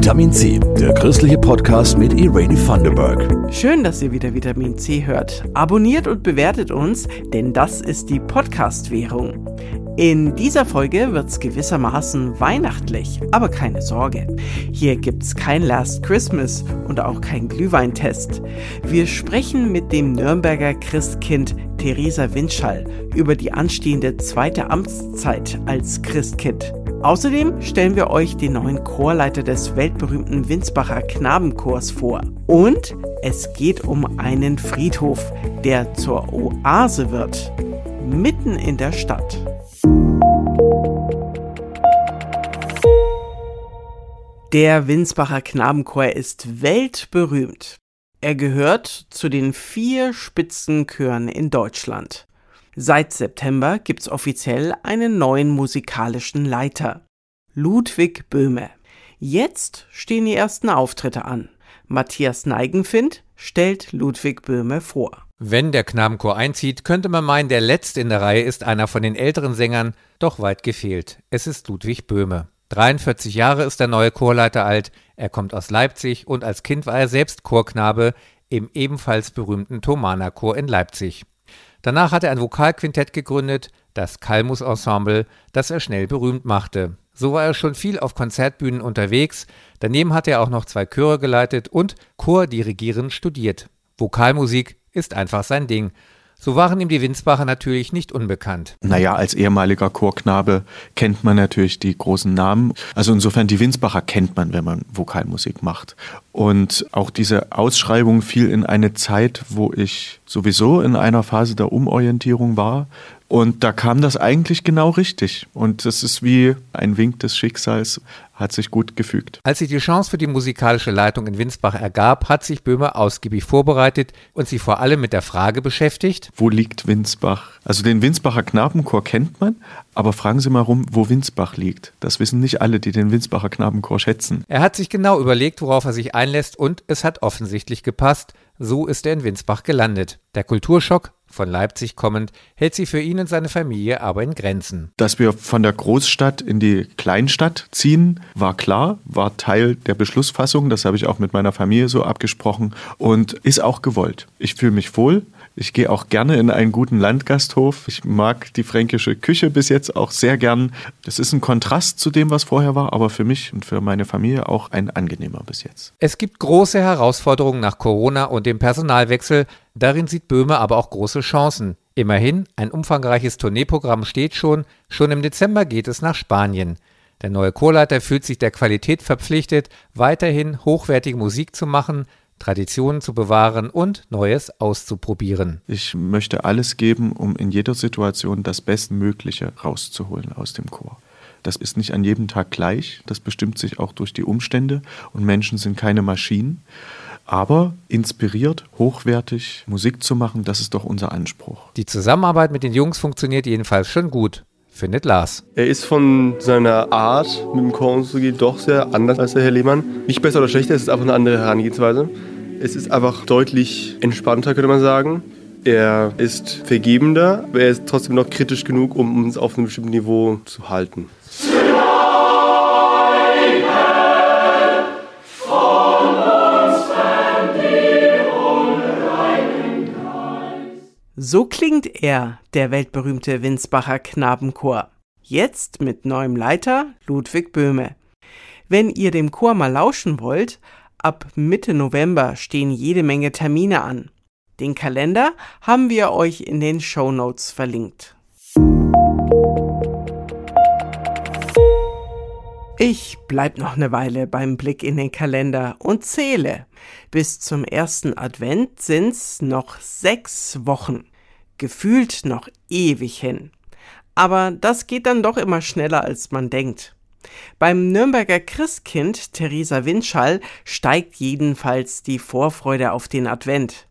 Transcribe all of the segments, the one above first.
Vitamin C, der christliche Podcast mit Irene Thunderberg. Schön, dass ihr wieder Vitamin C hört. Abonniert und bewertet uns, denn das ist die Podcast-Währung. In dieser Folge wird's gewissermaßen weihnachtlich, aber keine Sorge. Hier gibt's kein Last Christmas und auch kein Glühweintest. Wir sprechen mit dem Nürnberger Christkind Theresa Windschall über die anstehende zweite Amtszeit als Christkind. Außerdem stellen wir euch den neuen Chorleiter des weltberühmten Winsbacher Knabenchors vor. Und es geht um einen Friedhof, der zur Oase wird, mitten in der Stadt. Der Winsbacher Knabenchor ist weltberühmt. Er gehört zu den vier Spitzenchören in Deutschland. Seit September gibt's offiziell einen neuen musikalischen Leiter. Ludwig Böhme. Jetzt stehen die ersten Auftritte an. Matthias Neigenfind stellt Ludwig Böhme vor. Wenn der Knabenchor einzieht, könnte man meinen, der Letzte in der Reihe ist einer von den älteren Sängern, doch weit gefehlt. Es ist Ludwig Böhme. 43 Jahre ist der neue Chorleiter alt, er kommt aus Leipzig und als Kind war er selbst Chorknabe im ebenfalls berühmten Thomaner Chor in Leipzig. Danach hat er ein Vokalquintett gegründet, das Kalmus Ensemble, das er schnell berühmt machte. So war er schon viel auf Konzertbühnen unterwegs, daneben hat er auch noch zwei Chöre geleitet und Chordirigieren studiert. Vokalmusik ist einfach sein Ding so waren ihm die Winsbacher natürlich nicht unbekannt. Naja, als ehemaliger Chorknabe kennt man natürlich die großen Namen. Also insofern die Winsbacher kennt man, wenn man Vokalmusik macht. Und auch diese Ausschreibung fiel in eine Zeit, wo ich sowieso in einer Phase der Umorientierung war. Und da kam das eigentlich genau richtig. Und das ist wie ein Wink des Schicksals, hat sich gut gefügt. Als sich die Chance für die musikalische Leitung in Winsbach ergab, hat sich Böhmer ausgiebig vorbereitet und sich vor allem mit der Frage beschäftigt: Wo liegt Winsbach? Also den Winsbacher Knabenchor kennt man, aber fragen Sie mal rum, wo Winsbach liegt. Das wissen nicht alle, die den Winsbacher Knabenchor schätzen. Er hat sich genau überlegt, worauf er sich einlässt und es hat offensichtlich gepasst. So ist er in Winsbach gelandet. Der Kulturschock, von Leipzig kommend, hält sich für ihn und seine Familie aber in Grenzen. Dass wir von der Großstadt in die Kleinstadt ziehen, war klar, war Teil der Beschlussfassung. Das habe ich auch mit meiner Familie so abgesprochen und ist auch gewollt. Ich fühle mich wohl. Ich gehe auch gerne in einen guten Landgasthof. Ich mag die fränkische Küche bis jetzt auch sehr gern. Das ist ein Kontrast zu dem, was vorher war, aber für mich und für meine Familie auch ein angenehmer bis jetzt. Es gibt große Herausforderungen nach Corona und dem Personalwechsel. Darin sieht Böhme aber auch große Chancen. Immerhin, ein umfangreiches Tourneeprogramm steht schon. Schon im Dezember geht es nach Spanien. Der neue Chorleiter fühlt sich der Qualität verpflichtet, weiterhin hochwertige Musik zu machen, Traditionen zu bewahren und Neues auszuprobieren. Ich möchte alles geben, um in jeder Situation das Bestmögliche rauszuholen aus dem Chor. Das ist nicht an jedem Tag gleich, das bestimmt sich auch durch die Umstände und Menschen sind keine Maschinen. Aber inspiriert, hochwertig Musik zu machen, das ist doch unser Anspruch. Die Zusammenarbeit mit den Jungs funktioniert jedenfalls schon gut findet Lars. Er ist von seiner Art, mit dem Chor umzugehen, doch sehr anders als der Herr Lehmann. Nicht besser oder schlechter, es ist einfach eine andere Herangehensweise. Es ist einfach deutlich entspannter, könnte man sagen. Er ist vergebender, aber er ist trotzdem noch kritisch genug, um uns auf einem bestimmten Niveau zu halten. So klingt er, der weltberühmte Winsbacher Knabenchor. Jetzt mit neuem Leiter Ludwig Böhme. Wenn ihr dem Chor mal lauschen wollt, ab Mitte November stehen jede Menge Termine an. Den Kalender haben wir euch in den Show Notes verlinkt. Ich bleib noch eine Weile beim Blick in den Kalender und zähle. Bis zum ersten Advent sind's noch sechs Wochen. Gefühlt noch ewig hin. Aber das geht dann doch immer schneller, als man denkt. Beim Nürnberger Christkind Theresa Windschall steigt jedenfalls die Vorfreude auf den Advent.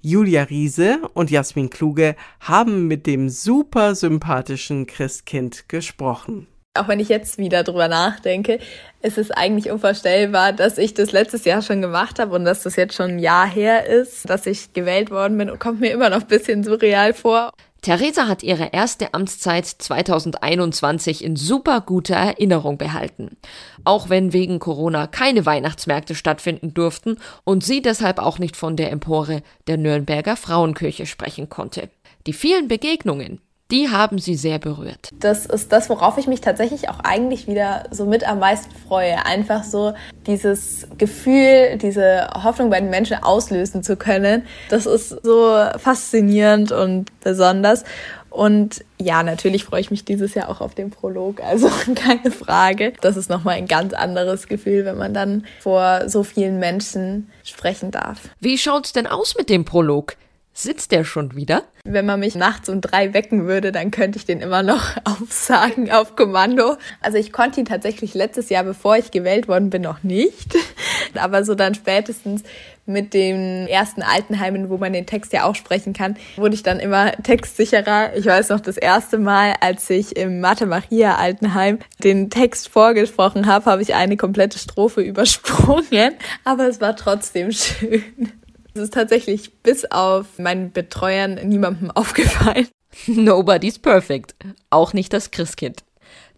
Julia Riese und Jasmin Kluge haben mit dem super sympathischen Christkind gesprochen. Auch wenn ich jetzt wieder drüber nachdenke, ist es eigentlich unvorstellbar, dass ich das letztes Jahr schon gemacht habe und dass das jetzt schon ein Jahr her ist, dass ich gewählt worden bin und kommt mir immer noch ein bisschen surreal vor. Theresa hat ihre erste Amtszeit 2021 in super guter Erinnerung behalten. Auch wenn wegen Corona keine Weihnachtsmärkte stattfinden durften und sie deshalb auch nicht von der Empore der Nürnberger Frauenkirche sprechen konnte. Die vielen Begegnungen, die haben sie sehr berührt. Das ist das, worauf ich mich tatsächlich auch eigentlich wieder so mit am meisten freue. Einfach so dieses Gefühl, diese Hoffnung bei den Menschen auslösen zu können. Das ist so faszinierend und besonders. Und ja, natürlich freue ich mich dieses Jahr auch auf den Prolog, also keine Frage. Das ist nochmal ein ganz anderes Gefühl, wenn man dann vor so vielen Menschen sprechen darf. Wie schaut's denn aus mit dem Prolog? Sitzt der schon wieder? Wenn man mich nachts um drei wecken würde, dann könnte ich den immer noch aufsagen auf Kommando. Also ich konnte ihn tatsächlich letztes Jahr, bevor ich gewählt worden bin, noch nicht. Aber so dann spätestens mit den ersten Altenheimen, wo man den Text ja auch sprechen kann, wurde ich dann immer textsicherer. Ich weiß noch das erste Mal, als ich im Mathe Maria Altenheim den Text vorgesprochen habe, habe ich eine komplette Strophe übersprungen. Aber es war trotzdem schön. Es ist tatsächlich bis auf meinen Betreuern niemandem aufgefallen. Nobody's perfect. Auch nicht das Christkind.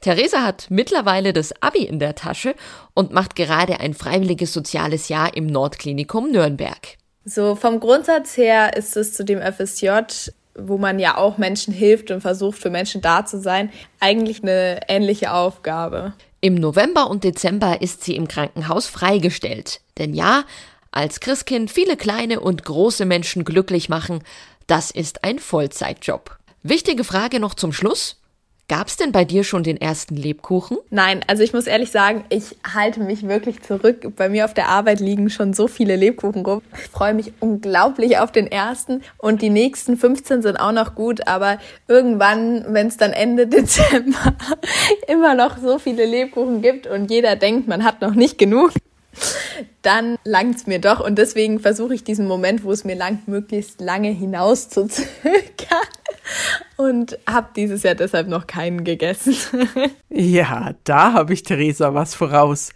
Theresa hat mittlerweile das Abi in der Tasche und macht gerade ein freiwilliges soziales Jahr im Nordklinikum Nürnberg. So vom Grundsatz her ist es zu dem FSJ, wo man ja auch Menschen hilft und versucht für Menschen da zu sein, eigentlich eine ähnliche Aufgabe. Im November und Dezember ist sie im Krankenhaus freigestellt. Denn ja, als Christkind viele kleine und große Menschen glücklich machen, das ist ein Vollzeitjob. Wichtige Frage noch zum Schluss. Gab's denn bei dir schon den ersten Lebkuchen? Nein, also ich muss ehrlich sagen, ich halte mich wirklich zurück. Bei mir auf der Arbeit liegen schon so viele Lebkuchen rum. Ich freue mich unglaublich auf den ersten und die nächsten 15 sind auch noch gut, aber irgendwann, wenn es dann Ende Dezember immer noch so viele Lebkuchen gibt und jeder denkt, man hat noch nicht genug, dann langt es mir doch. Und deswegen versuche ich diesen Moment, wo es mir langt, möglichst lange hinauszuzögern. Und habe dieses Jahr deshalb noch keinen gegessen. ja, da habe ich Theresa was voraus.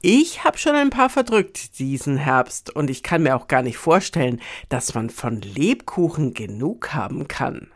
Ich habe schon ein paar verdrückt diesen Herbst und ich kann mir auch gar nicht vorstellen, dass man von Lebkuchen genug haben kann.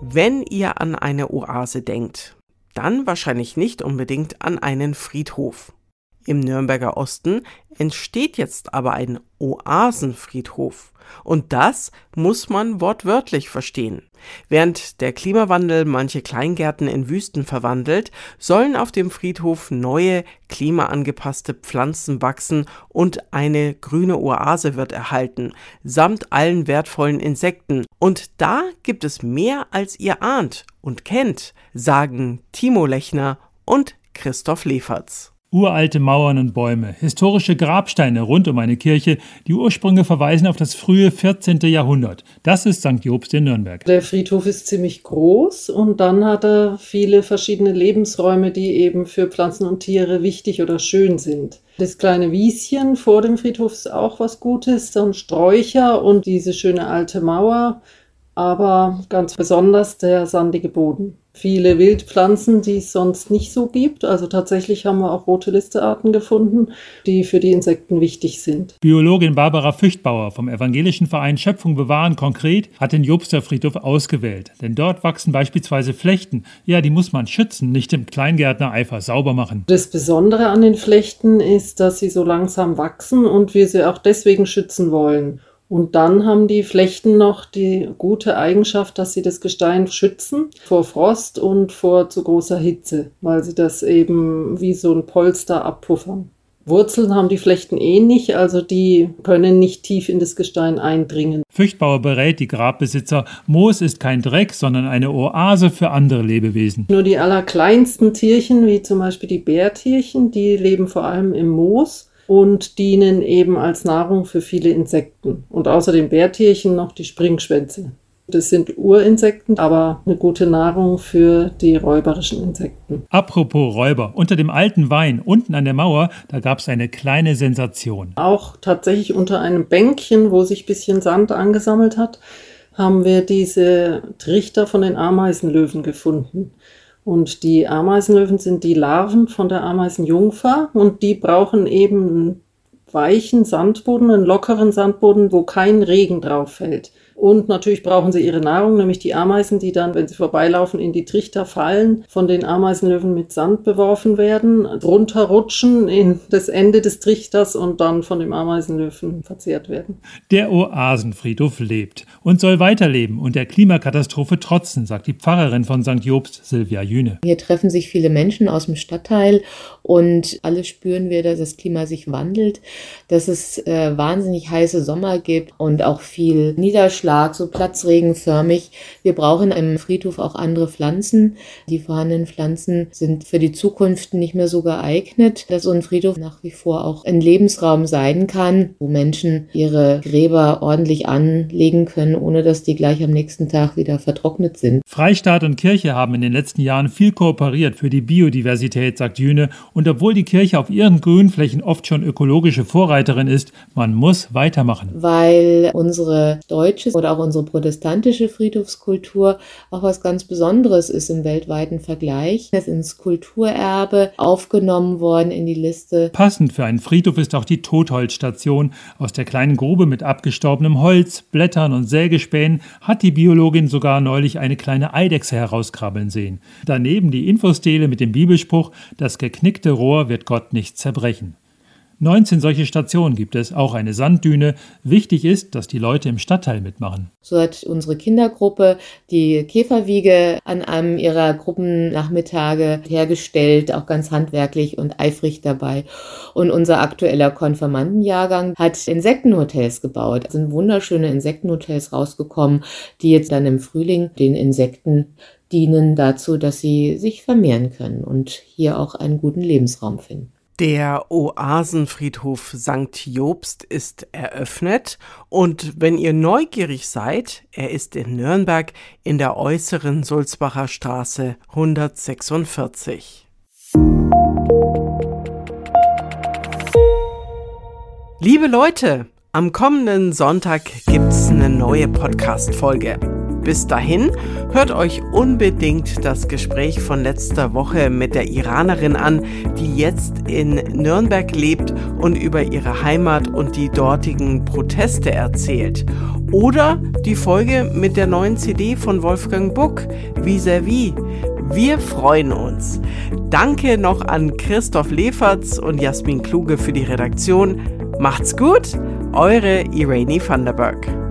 Wenn ihr an eine Oase denkt, dann wahrscheinlich nicht unbedingt an einen Friedhof. Im Nürnberger Osten entsteht jetzt aber ein Oasenfriedhof. Und das muss man wortwörtlich verstehen. Während der Klimawandel manche Kleingärten in Wüsten verwandelt, sollen auf dem Friedhof neue, klimaangepasste Pflanzen wachsen und eine grüne Oase wird erhalten, samt allen wertvollen Insekten. Und da gibt es mehr, als ihr ahnt und kennt, sagen Timo Lechner und Christoph Leferz. Uralte Mauern und Bäume, historische Grabsteine rund um eine Kirche, die Ursprünge verweisen auf das frühe 14. Jahrhundert. Das ist St. Jobst in Nürnberg. Der Friedhof ist ziemlich groß und dann hat er viele verschiedene Lebensräume, die eben für Pflanzen und Tiere wichtig oder schön sind. Das kleine Wieschen vor dem Friedhof ist auch was Gutes, dann Sträucher und diese schöne alte Mauer, aber ganz besonders der sandige Boden viele Wildpflanzen, die es sonst nicht so gibt. Also tatsächlich haben wir auch rote Listearten gefunden, die für die Insekten wichtig sind. Biologin Barbara Füchtbauer vom evangelischen Verein Schöpfung bewahren konkret hat den Jobster Friedhof ausgewählt. Denn dort wachsen beispielsweise Flechten. Ja, die muss man schützen, nicht im Kleingärtner Eifer sauber machen. Das Besondere an den Flechten ist, dass sie so langsam wachsen und wir sie auch deswegen schützen wollen. Und dann haben die Flechten noch die gute Eigenschaft, dass sie das Gestein schützen vor Frost und vor zu großer Hitze, weil sie das eben wie so ein Polster abpuffern. Wurzeln haben die Flechten eh nicht, also die können nicht tief in das Gestein eindringen. Füchtbauer berät die Grabbesitzer, Moos ist kein Dreck, sondern eine Oase für andere Lebewesen. Nur die allerkleinsten Tierchen, wie zum Beispiel die Bärtierchen, die leben vor allem im Moos und dienen eben als Nahrung für viele Insekten. Und außer den Bärtierchen noch die Springschwänze. Das sind Urinsekten, aber eine gute Nahrung für die räuberischen Insekten. Apropos Räuber, unter dem alten Wein unten an der Mauer, da gab es eine kleine Sensation. Auch tatsächlich unter einem Bänkchen, wo sich ein bisschen Sand angesammelt hat, haben wir diese Trichter von den Ameisenlöwen gefunden. Und die Ameisenlöwen sind die Larven von der Ameisenjungfer und die brauchen eben weichen Sandboden, einen lockeren Sandboden, wo kein Regen drauf fällt. Und natürlich brauchen sie ihre Nahrung, nämlich die Ameisen, die dann, wenn sie vorbeilaufen, in die Trichter fallen, von den Ameisenlöwen mit Sand beworfen werden, runterrutschen in das Ende des Trichters und dann von dem Ameisenlöwen verzehrt werden. Der Oasenfriedhof lebt und soll weiterleben und der Klimakatastrophe trotzen, sagt die Pfarrerin von St. Jobst, Silvia Jüne. Hier treffen sich viele Menschen aus dem Stadtteil und alle spüren wir, dass das Klima sich wandelt, dass es äh, wahnsinnig heiße Sommer gibt und auch viel Niederschlag Niederschlag, so platzregenförmig. Wir brauchen im Friedhof auch andere Pflanzen. Die vorhandenen Pflanzen sind für die Zukunft nicht mehr so geeignet, dass so ein Friedhof nach wie vor auch ein Lebensraum sein kann, wo Menschen ihre Gräber ordentlich anlegen können, ohne dass die gleich am nächsten Tag wieder vertrocknet sind. Freistaat und Kirche haben in den letzten Jahren viel kooperiert für die Biodiversität, sagt Jüne. Und obwohl die Kirche auf ihren Grünflächen oft schon ökologische Vorreiterin ist, man muss weitermachen. Weil unsere deutsche oder auch unsere protestantische Friedhofskultur auch was ganz Besonderes ist im weltweiten Vergleich. Es ist ins Kulturerbe aufgenommen worden in die Liste. Passend für einen Friedhof ist auch die Totholzstation. Aus der kleinen Grube mit abgestorbenem Holz, Blättern und Sägespänen hat die Biologin sogar neulich eine kleine Eidechse herauskrabbeln sehen. Daneben die Infostele mit dem Bibelspruch, das geknickte Rohr wird Gott nicht zerbrechen. 19 solche Stationen gibt es, auch eine Sanddüne. Wichtig ist, dass die Leute im Stadtteil mitmachen. So hat unsere Kindergruppe die Käferwiege an einem ihrer Gruppennachmittage hergestellt, auch ganz handwerklich und eifrig dabei. Und unser aktueller Konfirmandenjahrgang hat Insektenhotels gebaut. Es sind wunderschöne Insektenhotels rausgekommen, die jetzt dann im Frühling den Insekten dienen dazu, dass sie sich vermehren können und hier auch einen guten Lebensraum finden. Der Oasenfriedhof St. Jobst ist eröffnet und wenn ihr neugierig seid, er ist in Nürnberg in der äußeren Sulzbacher Straße 146. Liebe Leute, am kommenden Sonntag gibt's eine neue Podcast-Folge. Bis dahin hört euch unbedingt das Gespräch von letzter Woche mit der Iranerin an, die jetzt in Nürnberg lebt und über ihre Heimat und die dortigen Proteste erzählt. Oder die Folge mit der neuen CD von Wolfgang Buck, Vis-à-vis. Wir freuen uns. Danke noch an Christoph Leferz und Jasmin Kluge für die Redaktion. Macht's gut, eure Irene Vanderberg.